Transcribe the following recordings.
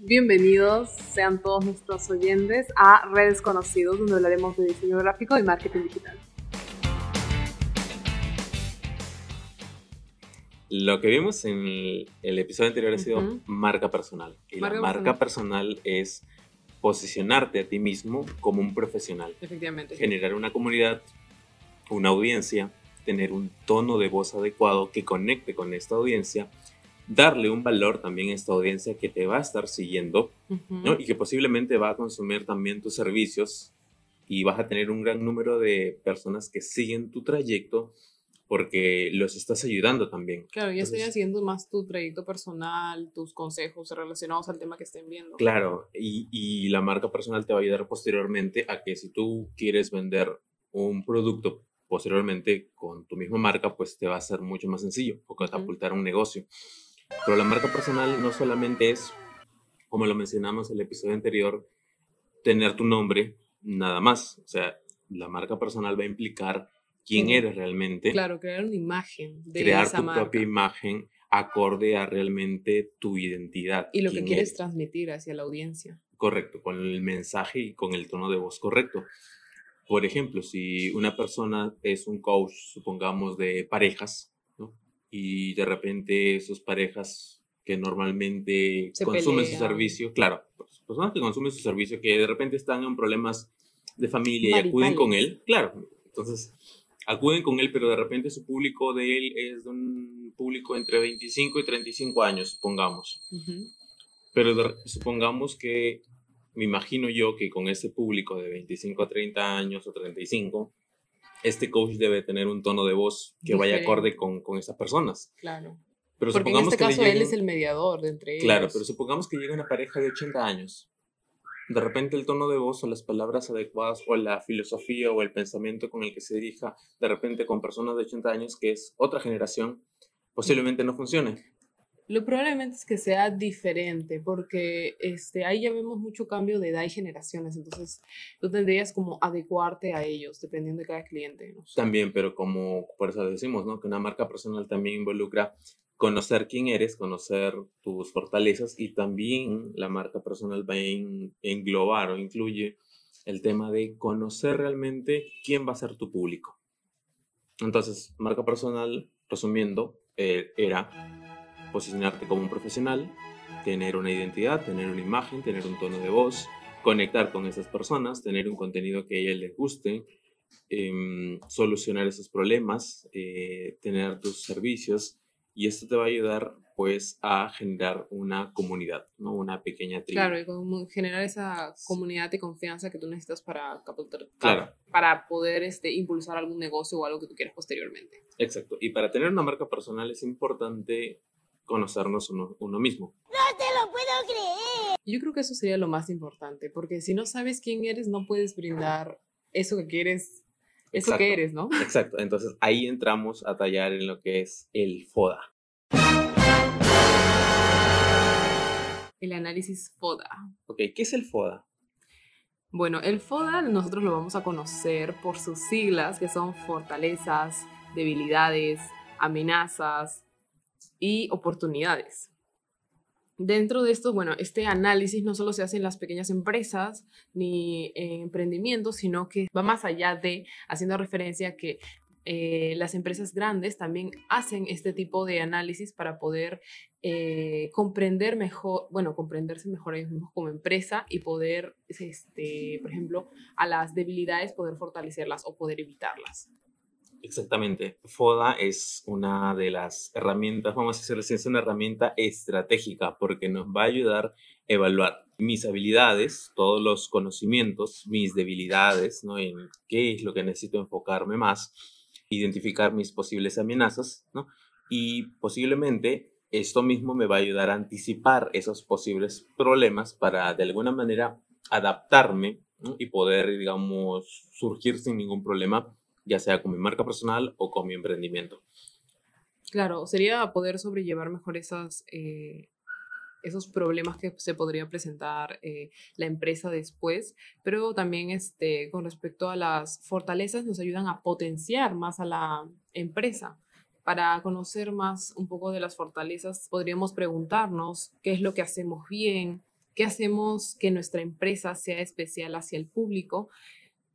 Bienvenidos sean todos nuestros oyentes a Redes Conocidos, donde hablaremos de diseño gráfico y marketing digital. Lo que vimos en el, episodio anterior ha sido marca personal. Y Marca la marca personal es posicionarte a ti mismo como un profesional, Efectivamente. generar una comunidad, una audiencia, tener un tono de voz adecuado que conecte con esta audiencia, darle un valor también a esta audiencia que te va a estar siguiendo. ¿no? y que posiblemente va a consumir también tus servicios y vas a tener un gran número de personas que siguen tu trayecto porque los estás ayudando también. Claro, ya estoy haciendo más tu trayecto personal, tus consejos relacionados al tema que estén viendo. Claro, y, y la marca personal te va a ayudar posteriormente a que si tú quieres vender un producto posteriormente con tu misma marca, pues te va a ser mucho más sencillo o catapultar un negocio. Pero la marca personal no solamente es, como lo mencionamos en el episodio anterior, tener tu nombre, nada más. O sea, la marca personal va a implicar quién eres realmente, Claro, crear una imagen de crear esa tu marca propia imagen acorde a realmente tu identidad. y lo que quieres eres. transmitir hacia la audiencia. correcto, con el mensaje y con el tono de voz correcto. Por ejemplo, si una persona es un coach, supongamos, de parejas. Y de repente sus parejas que normalmente Se consumen su servicio, claro, pues, personas que consumen su servicio, que de repente están en problemas de familia y acuden con él, claro, entonces acuden con él, pero de repente su público de él es de un público entre 25 y 35 años, supongamos. Pero de- supongamos que, me imagino yo que con ese público de 25 a 30 años o 35, este coach debe tener un tono de voz que vaya Diferente. acorde con, con esas personas. Claro. Pero Porque en supongamos este que caso él lleguen- es el mediador de entre ellos. Claro, pero supongamos que llega una pareja de 80 años. De repente el tono de voz o las palabras adecuadas o la filosofía o el pensamiento con el que se dirija de repente con personas de 80 años, que es otra generación, posiblemente no funcione. Lo probablemente es que sea diferente, porque este, ahí ya vemos mucho cambio de edad y generaciones, entonces tú tendrías como adecuarte a ellos, dependiendo de cada cliente. ¿no? También, pero como por eso decimos, ¿no? Que una marca personal también involucra conocer quién eres, conocer tus fortalezas y también la marca personal va a en- englobar o incluye el tema de conocer realmente quién va a ser tu público. Entonces, marca personal, resumiendo, eh, era posicionarte como un profesional, tener una identidad, tener una imagen, tener un tono de voz, conectar con esas personas, tener un contenido que a ellas les guste, em, solucionar esos problemas, eh, tener tus servicios y esto te va a ayudar pues a generar una comunidad, ¿no? Una pequeña tribu. Claro, y como generar esa comunidad de confianza que tú necesitas para, capital- Claro. para poder este, impulsar algún negocio o algo que tú quieras posteriormente. Exacto. Y para tener una marca personal es importante conocernos uno, uno mismo. Yo creo que eso sería lo más importante, porque si no sabes quién eres, no puedes brindar eso que quieres, eso Exacto. que eres, ¿no? Exacto. Entonces ahí entramos a tallar en lo que es el FODA. El análisis FODA. Ok, ¿qué es el FODA? Bueno, el FODA nosotros lo vamos a conocer por sus siglas, que son fortalezas, debilidades, amenazas y oportunidades. Dentro de esto, bueno, este análisis no solo se hace en las pequeñas empresas ni en emprendimientos, sino que va más allá de haciendo referencia a que eh, las empresas grandes también hacen este tipo de análisis para poder eh, comprender mejor, bueno, comprenderse mejor ellos mismos como empresa y poder, este, por ejemplo, a las debilidades poder fortalecerlas o poder evitarlas. Exactamente. FODA es una de las herramientas, vamos a decirlo es una herramienta estratégica porque nos va a ayudar a evaluar mis habilidades, todos los conocimientos, mis debilidades, ¿no? En qué es lo que necesito enfocarme más, identificar mis posibles amenazas, ¿no? Y posiblemente esto mismo me va a ayudar a anticipar esos posibles problemas para de alguna manera adaptarme y poder, digamos, surgir sin ningún problema ya sea con mi marca personal o con mi emprendimiento. Claro, sería poder sobrellevar mejor esas, eh, esos problemas que se podría presentar eh, la empresa después, pero también este, con respecto a las fortalezas nos ayudan a potenciar más a la empresa. Para conocer más un poco de las fortalezas, podríamos preguntarnos qué es lo que hacemos bien, qué hacemos que nuestra empresa sea especial hacia el público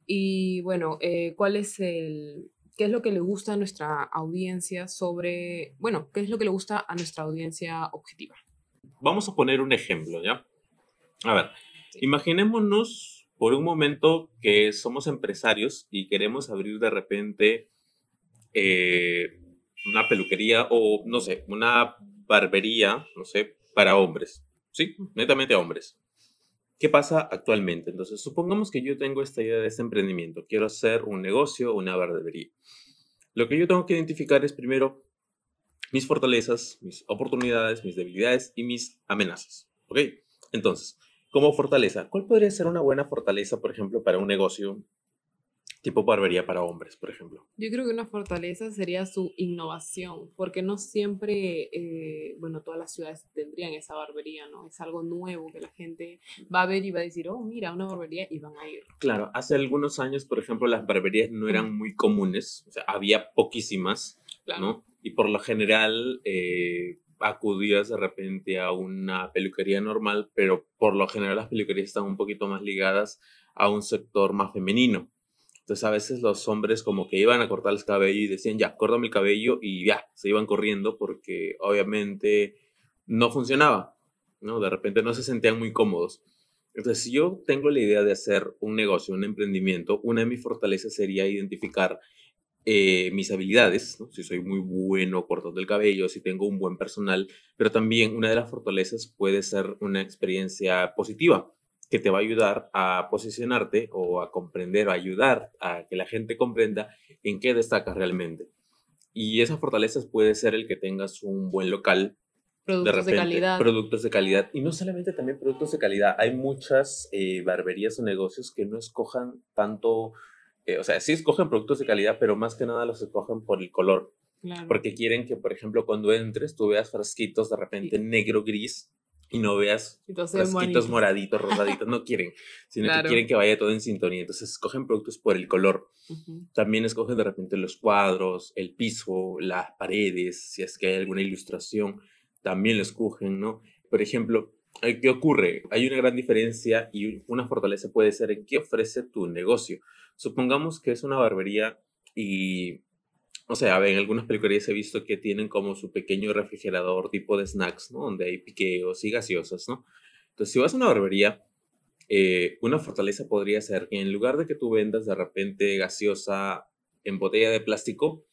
y bueno, eh, cuál es el, qué es lo que le gusta a nuestra audiencia sobre, bueno, qué es lo que le gusta a nuestra audiencia objetiva. Vamos a poner un ejemplo, ¿ya? A ver, imaginémonos por un momento que somos empresarios y queremos abrir de repente eh, una peluquería o, no sé, una barbería, no sé, para hombres, ¿sí? Netamente hombres. ¿Qué pasa actualmente? Entonces, supongamos que yo tengo esta idea de este emprendimiento. Quiero hacer un negocio, una barbería. Lo que yo tengo que identificar es primero mis fortalezas, mis oportunidades, mis debilidades y mis amenazas. ¿Ok? Entonces, como fortaleza, ¿cuál podría ser una buena fortaleza, por ejemplo, para un negocio tipo barbería para hombres, por ejemplo. Yo creo que una fortaleza sería su innovación, porque no siempre, eh, bueno, todas las ciudades tendrían esa barbería, ¿no? Es algo nuevo que la gente va a ver y va a decir, oh, mira, una barbería y van a ir. Claro, hace algunos años, por ejemplo, las barberías no eran muy comunes, o sea, había poquísimas, ¿no? Y por lo general... Eh, acudías de repente a una peluquería normal, pero por lo general las peluquerías están un poquito más ligadas a un sector más femenino. Entonces a veces los hombres como que iban a cortar el cabello y decían, ya, córtame el cabello y ya, se iban corriendo porque obviamente no funcionaba, ¿no? De repente no se sentían muy cómodos. Entonces, si yo tengo la idea de hacer un negocio, un emprendimiento, una de mis fortalezas sería identificar eh, mis habilidades, ¿no? si soy muy bueno cortando el cabello, si tengo un buen personal, pero también una de las fortalezas puede ser una experiencia positiva que te va a ayudar a posicionarte o a comprender o ayudar a que la gente comprenda en qué destacas realmente. Y esas fortalezas puede ser el que tengas un buen local. Productos de, calidad. Productos de calidad. Y no solamente también productos de calidad. Hay muchas eh, barberías o negocios que no escojan tanto, eh, o sea, sí escogen productos de calidad, pero más que nada los escogen por el color. Porque quieren que, por ejemplo, cuando entres tú veas frasquitos de repente negro, gris, y no veas frasquitos moraditos, rosaditos, no quieren, sino que quieren que vaya todo en sintonía. Entonces escogen productos por el color. También escogen de repente los cuadros, el piso, las paredes, si es que hay alguna ilustración, también lo escogen, ¿no? Por ejemplo, eh, ¿qué ocurre? Hay una gran diferencia y una fortaleza puede ser en qué ofrece tu negocio. Supongamos que es una barbería y o sea, en algunas peluquerías he visto que tienen como su pequeño refrigerador tipo de snacks, ¿no? Donde hay piqueos y gaseosas, ¿no? Entonces, si vas a una barbería, eh, una fortaleza podría ser que en lugar de que tú vendas de repente gaseosa en botella de plástico,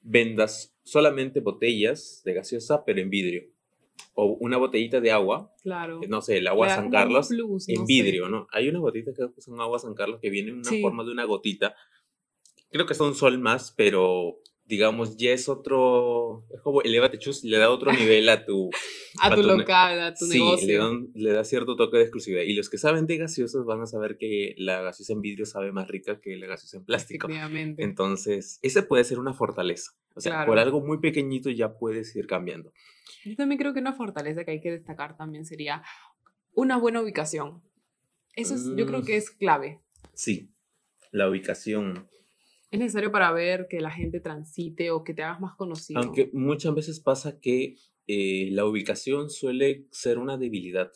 vendas solamente botellas de gaseosa, pero en vidrio. O una botellita de agua. Claro. No sé, el agua San Carlos en vidrio, ¿no? Hay unas botitas que son agua San Carlos que vienen en una forma de una gotita creo que son sol más, pero digamos, ya es otro, es como elevate chus, le da otro nivel a tu... a, tu, local, a tu sí, negocio. Le, le da cierto toque de exclusividad. Y los que saben de gaseosas van a saber que la gaseosa en vidrio sabe más rica que la gaseosa en plástico. Entonces, esa puede ser una fortaleza. O sea, por algo muy pequeñito ya puedes ir cambiando. Yo también creo que una fortaleza que hay que destacar también sería una buena ubicación. Eso es, yo creo mm. que es clave. Sí, la ubicación es necesario para ver que la gente transite o que te hagas más conocido. Aunque muchas veces pasa que eh, la ubicación suele ser una debilidad.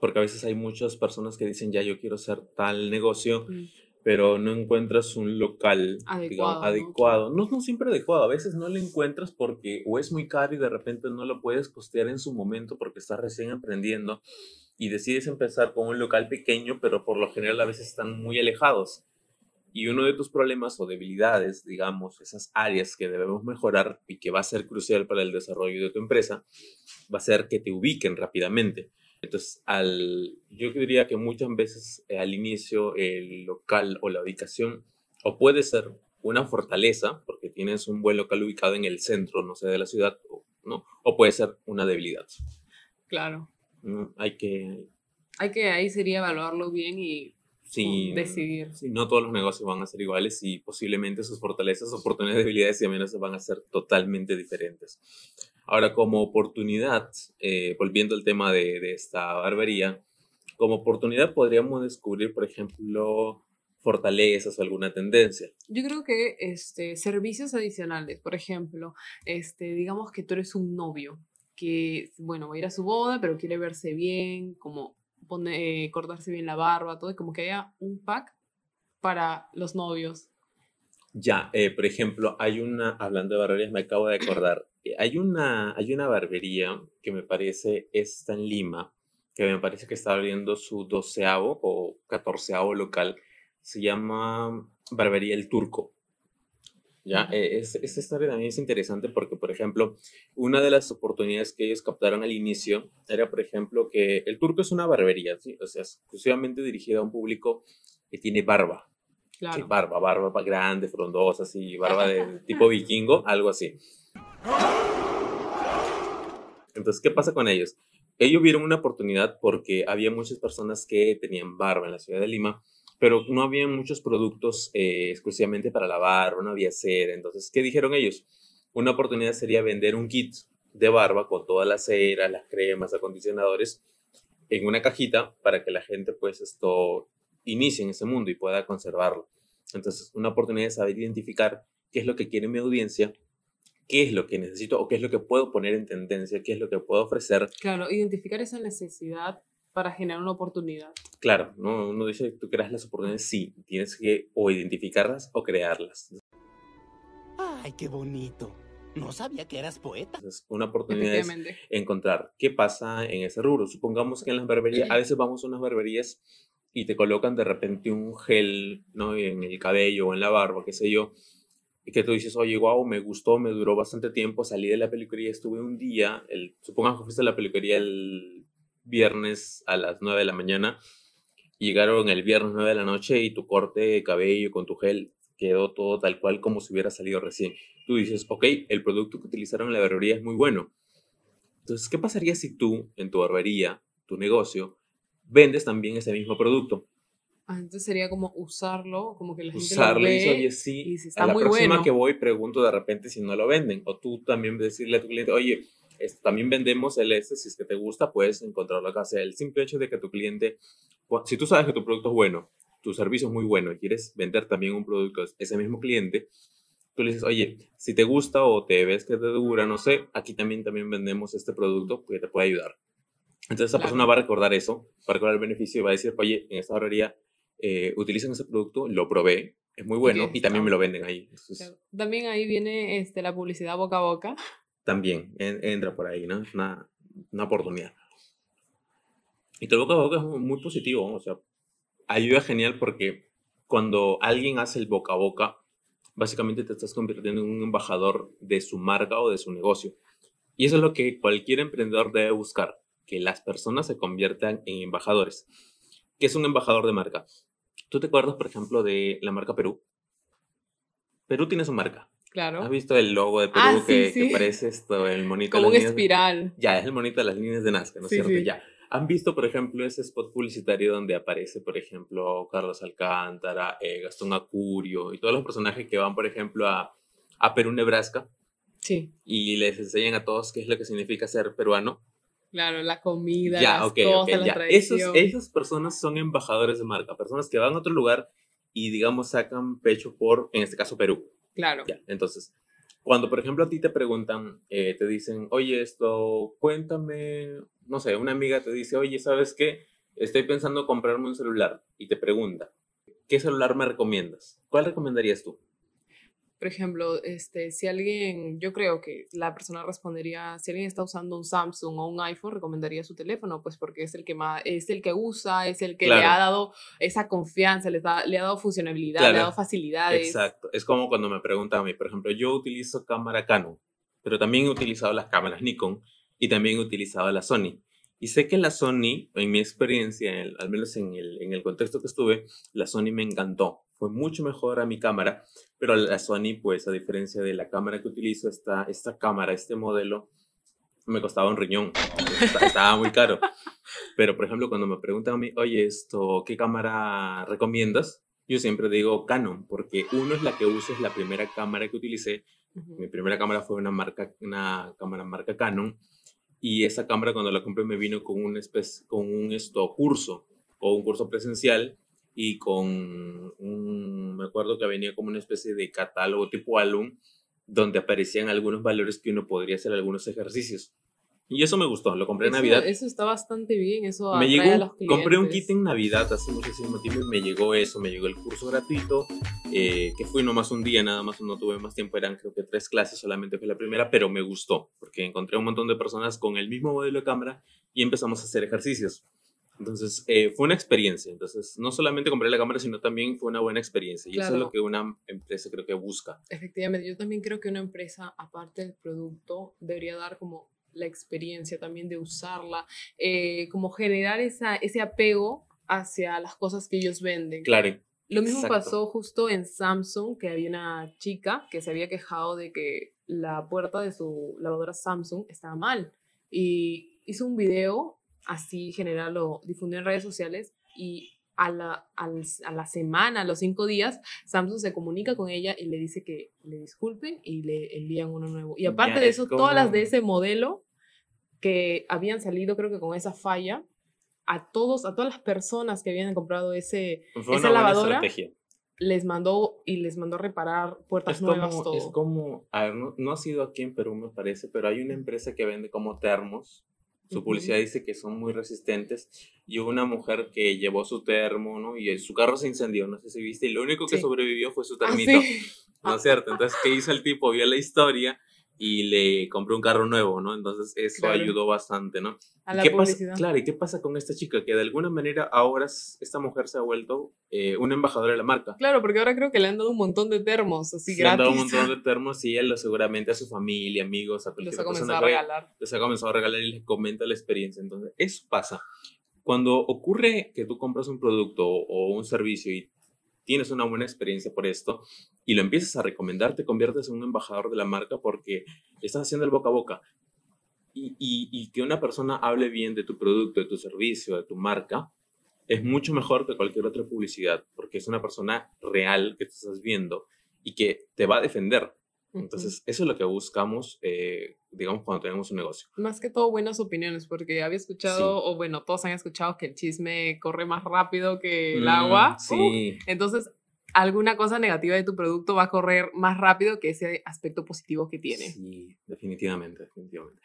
Porque a veces hay muchas personas que dicen, ya yo quiero hacer tal negocio, mm. pero no encuentras un local adecuado. adecuado. ¿no? no, siempre adecuado, a veces no lo encuentras porque o es muy caro y de repente no lo puedes costear en su momento porque estás recién aprendiendo y decides empezar con un local pequeño, pero por lo general a veces están muy alejados. Y uno de tus problemas o debilidades, digamos, esas áreas que debemos mejorar y que va a ser crucial para el desarrollo de tu empresa, va a ser que te ubiquen rápidamente. Entonces, al, yo diría que muchas veces eh, al inicio el local o la ubicación o puede ser una fortaleza, porque tienes un buen local ubicado en el centro, no sé, de la ciudad, o, ¿no? o puede ser una debilidad. Claro. Hay que... Hay que ahí sería evaluarlo bien y sí, decidir. no todos los negocios van a ser iguales y posiblemente sus fortalezas, oportunidades, debilidades y amenazas van a ser totalmente diferentes. Ahora, como oportunidad, eh, volviendo al tema de, de, esta barbería, como oportunidad podríamos descubrir, por ejemplo, fortalezas o alguna tendencia. Yo creo que este, servicios adicionales, por ejemplo, este, digamos que tú eres un novio que, bueno, va a ir a su boda, pero quiere verse bien, como pone, eh, cortarse bien la barba, todo, y como que haya un pack para los novios. Ya, eh, por ejemplo, hay una, hablando de barberías, me acabo de acordar, eh, hay una, hay una barbería que me parece está en Lima, que me parece que está abriendo su doceavo o catorceavo local, se llama Barbería El Turco. Ya, eh, es, esta historia también es interesante porque, por ejemplo, una de las oportunidades que ellos captaron al inicio era, por ejemplo, que el turco es una barbería, ¿sí? o sea, exclusivamente dirigida a un público que tiene barba. Claro. barba, barba grande, frondosa, así, barba de tipo vikingo, algo así. Entonces, ¿qué pasa con ellos? Ellos vieron una oportunidad porque había muchas personas que tenían barba en la ciudad de Lima pero no había muchos productos eh, exclusivamente para lavar, no había cera. Entonces, ¿qué dijeron ellos? Una oportunidad sería vender un kit de barba con toda la cera, las cremas, acondicionadores en una cajita para que la gente pues esto inicie en ese mundo y pueda conservarlo. Entonces, una oportunidad es saber identificar qué es lo que quiere mi audiencia, qué es lo que necesito o qué es lo que puedo poner en tendencia, qué es lo que puedo ofrecer. Claro, identificar esa necesidad para generar una oportunidad. Claro, no, uno dice que tú creas las oportunidades, sí, tienes que o identificarlas o crearlas. Ay, qué bonito. No sabía que eras poeta. Entonces, una oportunidad es encontrar qué pasa en ese rubro. Supongamos que en las barberías, a veces vamos a unas barberías y te colocan de repente un gel ¿no? en el cabello o en la barba, qué sé yo, y que tú dices, oye, wow, me gustó, me duró bastante tiempo, salí de la peluquería, estuve un día, el, supongamos que fuiste a la peluquería el viernes a las 9 de la mañana, llegaron el viernes 9 de la noche y tu corte de cabello con tu gel quedó todo tal cual como si hubiera salido recién. Tú dices, ok, el producto que utilizaron en la barbería es muy bueno. Entonces, ¿qué pasaría si tú en tu barbería, tu negocio, vendes también ese mismo producto? Ah, entonces sería como usarlo, como que la gente Usarlo lo ve, y oye, sí, a la próxima que voy pregunto de repente si no lo venden. O tú también decirle a tu cliente, oye, también vendemos el S, si es que te gusta, puedes encontrarlo acá. O sea, el simple hecho de que tu cliente, si tú sabes que tu producto es bueno, tu servicio es muy bueno y quieres vender también un producto a ese mismo cliente, tú le dices, oye, si te gusta o te ves que te dura, no sé, aquí también, también vendemos este producto que te puede ayudar. Entonces esa persona va a recordar eso, va a recordar el beneficio y va a decir, oye, en esta barbería eh, utilizan ese producto, lo probé, es muy bueno y también me lo venden ahí. También ahí viene este, la publicidad boca a boca también entra por ahí, ¿no? Es una, una oportunidad. Y todo boca a boca es muy positivo, o sea, ayuda genial porque cuando alguien hace el boca a boca, básicamente te estás convirtiendo en un embajador de su marca o de su negocio. Y eso es lo que cualquier emprendedor debe buscar, que las personas se conviertan en embajadores. ¿Qué es un embajador de marca? ¿Tú te acuerdas, por ejemplo, de la marca Perú? Perú tiene su marca. Claro. ¿Has visto el logo de Perú ah, que, parece esto, el monito Como de las un espiral. Ya, es el monito de las líneas de Nazca, ¿no es cierto? Ya. ¿Han visto, por ejemplo, ese spot publicitario donde aparece, por ejemplo, Carlos Alcántara, eh, Gastón Acurio y todos los personajes que van, por ejemplo, a, a Perú, Nebraska? Sí. Y les enseñan a todos qué es lo que significa ser peruano. Claro, la comida, ya, las cosas, ya. Esos, esas personas son embajadores de marca, personas que van a otro lugar y, digamos, sacan pecho por, en este caso, Perú. Claro. Ya, entonces, cuando por ejemplo a ti te preguntan, eh, te dicen, oye, esto, cuéntame, no sé, una amiga te dice, oye, ¿sabes qué? Estoy pensando comprarme un celular y te pregunta, ¿qué celular me recomiendas? ¿Cuál recomendarías tú? Por ejemplo, este, si alguien, yo creo que la persona respondería, si alguien está usando un Samsung o un iPhone, recomendaría su teléfono, pues porque es el que más, es el que usa, es el que le ha dado esa confianza, le, le ha dado funcionalidad, le ha dado facilidades. Exacto, es como cuando me preguntan a mí, por ejemplo, yo utilizo cámara Canon, pero también he utilizado las cámaras Nikon y también he utilizado la Sony. Y sé que la Sony, en mi experiencia, al menos en el, en el contexto que estuve, la Sony me encantó. Fue mucho mejor a mi cámara pero la Sony, pues a diferencia de la cámara que utilizo, esta, esta cámara, este modelo, me costaba un riñón. Estaba muy caro. Pero, por ejemplo, cuando me preguntan a mí, oye, esto, ¿qué cámara recomiendas? Yo siempre digo Canon, porque uno es la que uso, es la primera cámara que utilicé. Mi primera cámara fue una, marca, una cámara marca Canon. Y esa cámara cuando la compré me vino con un, especie, con un esto, curso o un curso presencial y con un, me acuerdo que venía como una especie de catálogo tipo álbum donde aparecían algunos valores que uno podría hacer algunos ejercicios. Y eso me gustó, lo compré en Navidad. Eso está bastante bien, eso me llegó, a los compré un clientes. kit en Navidad hace muchísimo tiempo y me llegó eso, me llegó el curso gratuito, eh, que fui nomás un día, nada más no tuve más tiempo, eran creo que tres clases, solamente fue la primera, pero me gustó, porque encontré un montón de personas con el mismo modelo de cámara y empezamos a hacer ejercicios. Entonces, eh, fue una experiencia. Entonces, no solamente compré la cámara, sino también fue una buena experiencia. Y eso es Claro. lo que una empresa creo que busca. Efectivamente, yo también creo que una empresa, aparte del producto, debería dar como la experiencia también de usarla, eh, como generar esa, ese apego hacia las cosas que ellos venden. Claro. Lo mismo Exacto. pasó justo en Samsung, que había una chica que se había quejado de que la puerta de su lavadora Samsung estaba mal. Y hizo un video así general, lo difundió en redes sociales y a la, a la semana, a los cinco días, Samsung se comunica con ella y le dice que le disculpen y le envían uno nuevo. Y aparte Ya, de es eso, todas las de ese modelo que habían salido, creo que con esa falla, a todos, a todas las personas que habían comprado ese, Fue Esa lavadora, les mandó y les mandó reparar puertas Es nuevas, como, todo. es como, a ver, no, no ha sido aquí en Perú, me parece, pero hay una empresa que vende como termos. Su publicidad dice que son muy resistentes. Y hubo una mujer que llevó su termo, ¿no? Y su carro se incendió, no sé si viste, y lo único que Sí. sobrevivió fue su Ah, termito. sí. ¿No es cierto? Entonces, ¿qué hizo el tipo? Vio la historia y le compró un carro nuevo, ¿no? Entonces, eso Claro. ayudó bastante, ¿no? A ¿Y la qué pasa? publicidad. Claro, ¿y qué pasa con esta chica? Que de alguna manera ahora esta mujer se ha vuelto eh, una embajadora de la marca. Claro, porque ahora creo que le han dado un montón de termos, así Le han gratis. dado un montón de termos y él seguramente a su familia, amigos, a Los cualquier ha comenzado persona a regalar. les ha comenzado a regalar y les comenta la experiencia. Entonces, eso pasa. Cuando ocurre que tú compras un producto o un servicio y tienes una buena experiencia por esto y lo empiezas a recomendar, te conviertes en un embajador de la marca porque estás haciendo el boca a boca. Y, y- y que una persona hable bien de tu producto, de tu servicio, de tu marca, es mucho mejor que cualquier otra publicidad, porque es una persona real que te estás viendo y que te va a defender. Entonces, eso es lo que buscamos, eh, digamos, cuando tenemos un negocio. Más que todo buenas opiniones, porque había escuchado, o bueno, todos han escuchado que el chisme corre más rápido que el Mm, agua. Uh, Sí, entonces, alguna cosa negativa de tu producto va a correr más rápido que ese aspecto positivo que tiene. sí, definitivamente, definitivamente.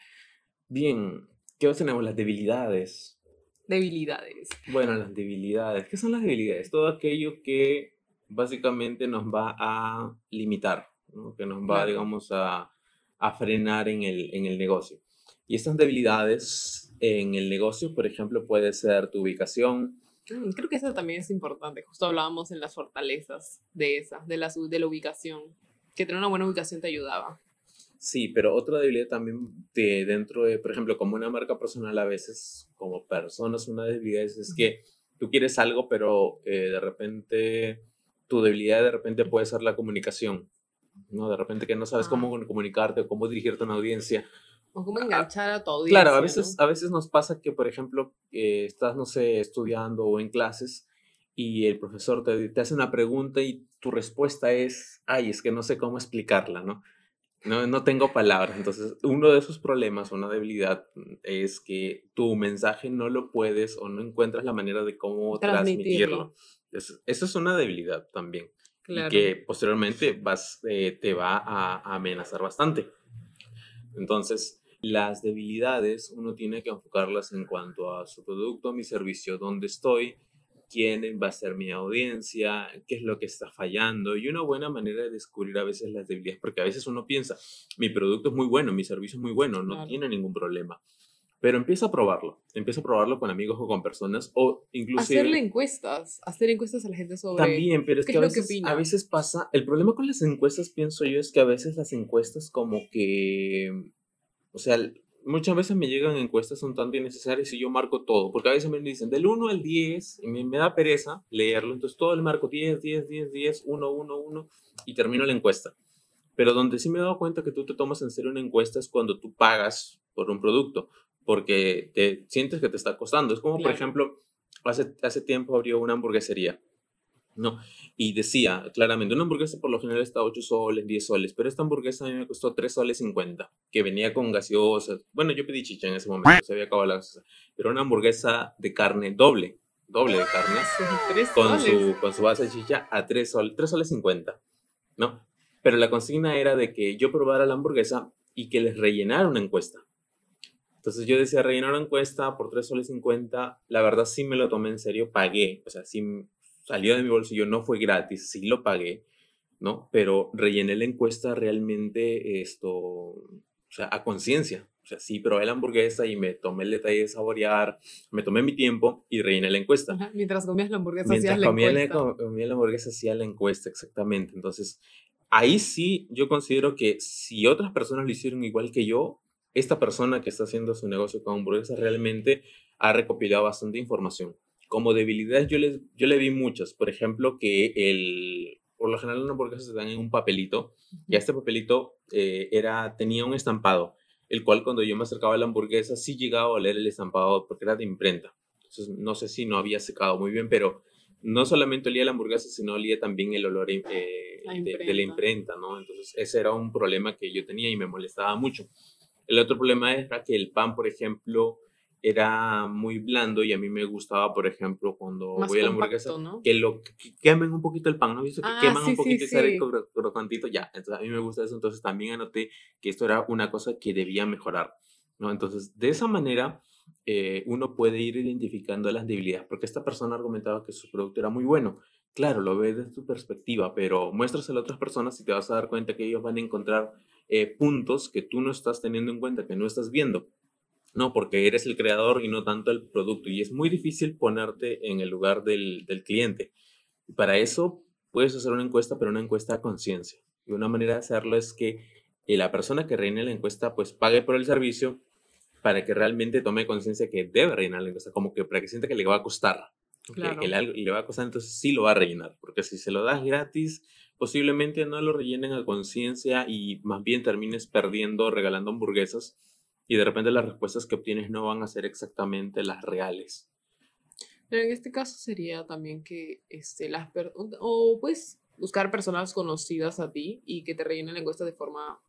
Bien, ¿qué más tenemos? Las debilidades. Debilidades. Bueno, las debilidades. ¿Qué son las debilidades? Todo aquello que básicamente nos va a limitar, ¿no? que nos va, Claro. digamos, a, a frenar en el, en el negocio. Y estas debilidades en el negocio, por ejemplo, puede ser tu ubicación, Creo que eso también es importante. Justo hablábamos en las fortalezas de esa, de la, de la ubicación. Que tener una buena ubicación te ayudaba. Sí, pero otra debilidad también de dentro de, por ejemplo, como una marca personal a veces, como personas, una debilidad es, es que tú quieres algo, pero eh, de repente tu debilidad de repente puede ser la comunicación, ¿no? De repente que no sabes Ah. cómo comunicarte o cómo dirigirte a una audiencia. O cómo enganchar a tu audiencia. Claro, a ¿no? veces, a veces nos pasa que, por ejemplo, eh, estás, no sé, estudiando o en clases y el profesor te, te hace una pregunta y tu respuesta es, ay, es que no sé cómo explicarla, ¿no? No, no tengo palabras. Entonces, uno de esos problemas, una debilidad, mm, es que tu mensaje no lo puedes o no encuentras la manera de cómo transmitirlo. Transmitirlo. Es- Eso es una debilidad también. Claro. Y que posteriormente vas, eh, te va a, a amenazar bastante. Entonces, las debilidades uno tiene que enfocarlas en cuanto a su producto, mi servicio, dónde estoy, quién va a ser mi audiencia, qué es lo que está fallando y una buena manera de descubrir a veces las debilidades, porque a veces uno piensa, mi producto es muy bueno, mi servicio es muy bueno, no Claro. tiene ningún problema. Pero empieza a probarlo, empieza a probarlo con amigos o con personas o inclusive... Hacerle encuestas, hacer encuestas a la gente sobre También, pero es ¿qué que a es lo que veces, a veces pasa, el problema con las encuestas, pienso yo, es que a veces las encuestas como que, o sea, muchas veces me llegan encuestas un tanto innecesarias y yo marco todo, porque a veces me dicen del 1 al 10 y me, me da pereza leerlo, entonces todo le marco 10, 10, 10, 10, 1, 1, 1 y termino la encuesta. Pero donde sí me he dado cuenta que tú te tomas en serio una encuesta es cuando tú pagas por un producto, porque te sientes que te está costando. Es como, por Claro. ejemplo, hace, hace tiempo abrió una hamburguesería. No, y decía claramente, una hamburguesa por lo general está 8 soles, 10 soles, pero esta hamburguesa a mí me costó 3 soles 50, que venía con gaseosas. Bueno, yo pedí chicha en ese momento, se había acabado la gaseosa, pero una hamburguesa de carne doble, doble de carne, Tres con su, con su base de chicha a 3 soles, 3 soles 50, ¿no? Pero la consigna era de que yo probara la hamburguesa y que les rellenara una encuesta. Entonces yo decía, rellenar una encuesta por 3 soles 50, la verdad sí me lo tomé en serio, pagué, o sea, sí salió de mi bolsillo, no fue gratis, sí lo pagué, ¿no? Pero rellené la encuesta realmente esto, o sea, a conciencia. O sea, sí probé la hamburguesa y me tomé el detalle de saborear, me tomé mi tiempo y rellené la encuesta. mientras comías la hamburguesa Mientras hacías la comía encuesta. La, comía la hamburguesa hacía la encuesta, exactamente. Entonces, ahí sí yo considero que si otras personas lo hicieron igual que yo, esta persona que está haciendo su negocio con hamburguesas realmente ha recopilado bastante información. Como debilidades yo le, yo le vi muchas. Por ejemplo, que el, por lo general las hamburguesas se dan en un papelito y este papelito eh, era, tenía un estampado, el cual cuando yo me acercaba a la hamburguesa sí llegaba a leer el estampado porque era de imprenta. Entonces no sé si no había secado muy bien, pero no solamente olía la hamburguesa, sino olía también el olor eh, de, de, la imprenta, ¿no? Entonces ese era un problema que yo tenía y me molestaba mucho. El otro problema era que el pan, por ejemplo, era muy blando y a mí me gustaba, por ejemplo, cuando Más voy a la compacto, hamburguesa, ¿no? que lo que quemen un poquito el pan, ¿no? ¿Visto? Que Ah, queman sí, un sí, poquito y sale sí. cro- crocantito, ya. Entonces a mí me gusta eso, entonces también anoté que esto era una cosa que debía mejorar, ¿no? Entonces, de esa manera, eh, uno puede ir identificando las debilidades, porque esta persona argumentaba que su producto era muy bueno. Claro, lo ves desde tu perspectiva, pero muéstraselo a otras personas y te vas a dar cuenta que ellos van a encontrar eh, puntos que tú no estás teniendo en cuenta, que no estás viendo. No, porque eres el creador y no tanto el producto. Y es muy difícil ponerte en el lugar del, del cliente. Y para eso puedes hacer una encuesta, pero una encuesta a conciencia. Y una manera de hacerlo es que eh, la persona que reine la encuesta pues pague por el servicio para que realmente tome conciencia que debe rellenar la encuesta, como que para que sienta que le va a costar. Claro. Que, le va a costar, entonces sí lo va a rellenar. Porque si se lo das gratis, posiblemente no lo rellenen a conciencia y más bien termines perdiendo, regalando hamburguesas y de repente las respuestas que obtienes no van a ser exactamente las reales. Pero en este caso sería también que este, las o pues buscar personas conocidas a ti y que te rellenen la encuesta de forma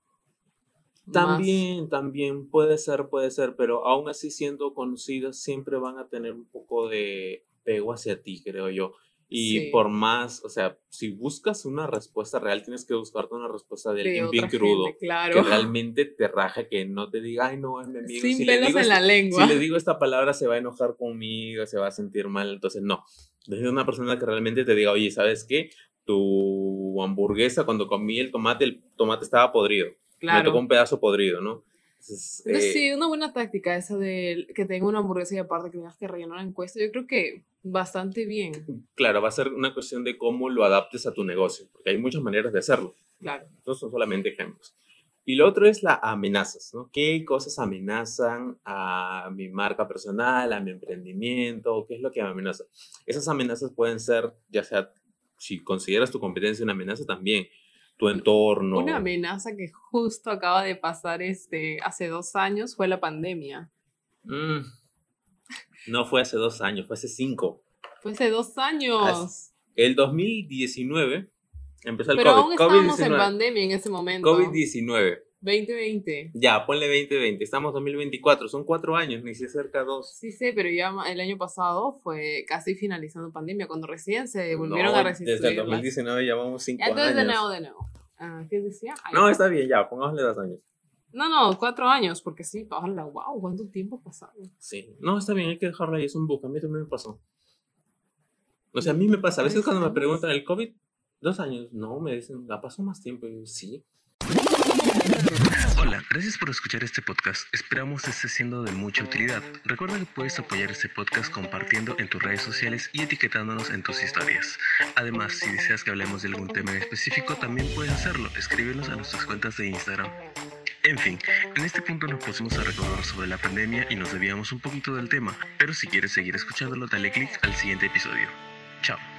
más- También, también puede ser, puede ser, pero aún así siendo conocidas siempre van a tener un poco de pego hacia ti, creo yo. Y Sí. por más, o sea, si buscas una respuesta real, tienes que buscarte una respuesta de de alguien bien crudo, gente, claro. que realmente te raja, que no te diga, ay, no, es mi amigo. Sin Si le pelos digo en esta- la lengua. si le digo esta palabra se va a enojar conmigo, se va a sentir mal, entonces no. Desde una persona que realmente te diga, oye, ¿sabes qué? Tu hamburguesa, cuando comí el tomate, el tomate estaba podrido. Me tocó Claro. un pedazo podrido, ¿no? Entonces, Entonces, eh, sí, una buena táctica esa de que tenga una hamburguesa y aparte que tengas que rellenar la encuesta. Yo creo que bastante bien. claro, va a ser una cuestión de cómo lo adaptes a tu negocio, porque hay muchas maneras de hacerlo. Claro. Estos son solamente ejemplos. Y lo otro es las amenazas, ¿no? ¿Qué cosas amenazan a mi marca personal, a mi emprendimiento? ¿Qué es lo que me amenaza? Esas amenazas pueden ser, ya sea, si consideras tu competencia una amenaza también, tu entorno. Una amenaza que justo acaba de pasar este, hace dos años fue la pandemia. Mm, no fue hace dos años, fue hace cinco. Fue hace dos años. El 2019 empezó el Pero COVID. aún estábamos en COVID-19. pandemia en ese momento. COVID-19. 2020. Ya, ponle 2020. Estamos 2024. Son cuatro años, ni si cerca dos. Sí sé, pero ya el año pasado fue casi finalizando pandemia, cuando recién se volvieron No, a Desde el resistir. 2019 llevamos cinco Ya, entonces de años. nuevo, de nuevo. Ah, ¿Qué decía? Ay, No, está bien, ya, pongámosle dos años. no, no, cuatro años, porque sí, ojalá, wow, ¿cuánto tiempo ha pasado? Sí. No, está bien, hay que dejarlo ahí. Es un bug. A mí también me pasó. O sea, a mí me pasa. A veces ¿Tres cuando me preguntan el COVID, dos años. No, me dicen, la pasó más tiempo. Y yo, sí. Hola, gracias por escuchar este podcast. Esperamos esté siendo de mucha utilidad. Recuerda que puedes apoyar este podcast compartiendo en tus redes sociales y etiquetándonos en tus historias. Además, si deseas que hablemos de algún tema en específico, también puedes hacerlo. Escríbenos a nuestras cuentas de Instagram. En fin, en este punto nos pusimos a recordar sobre la pandemia y nos debíamos un poquito del tema, pero si quieres seguir escuchándolo, dale click al siguiente episodio. Chao.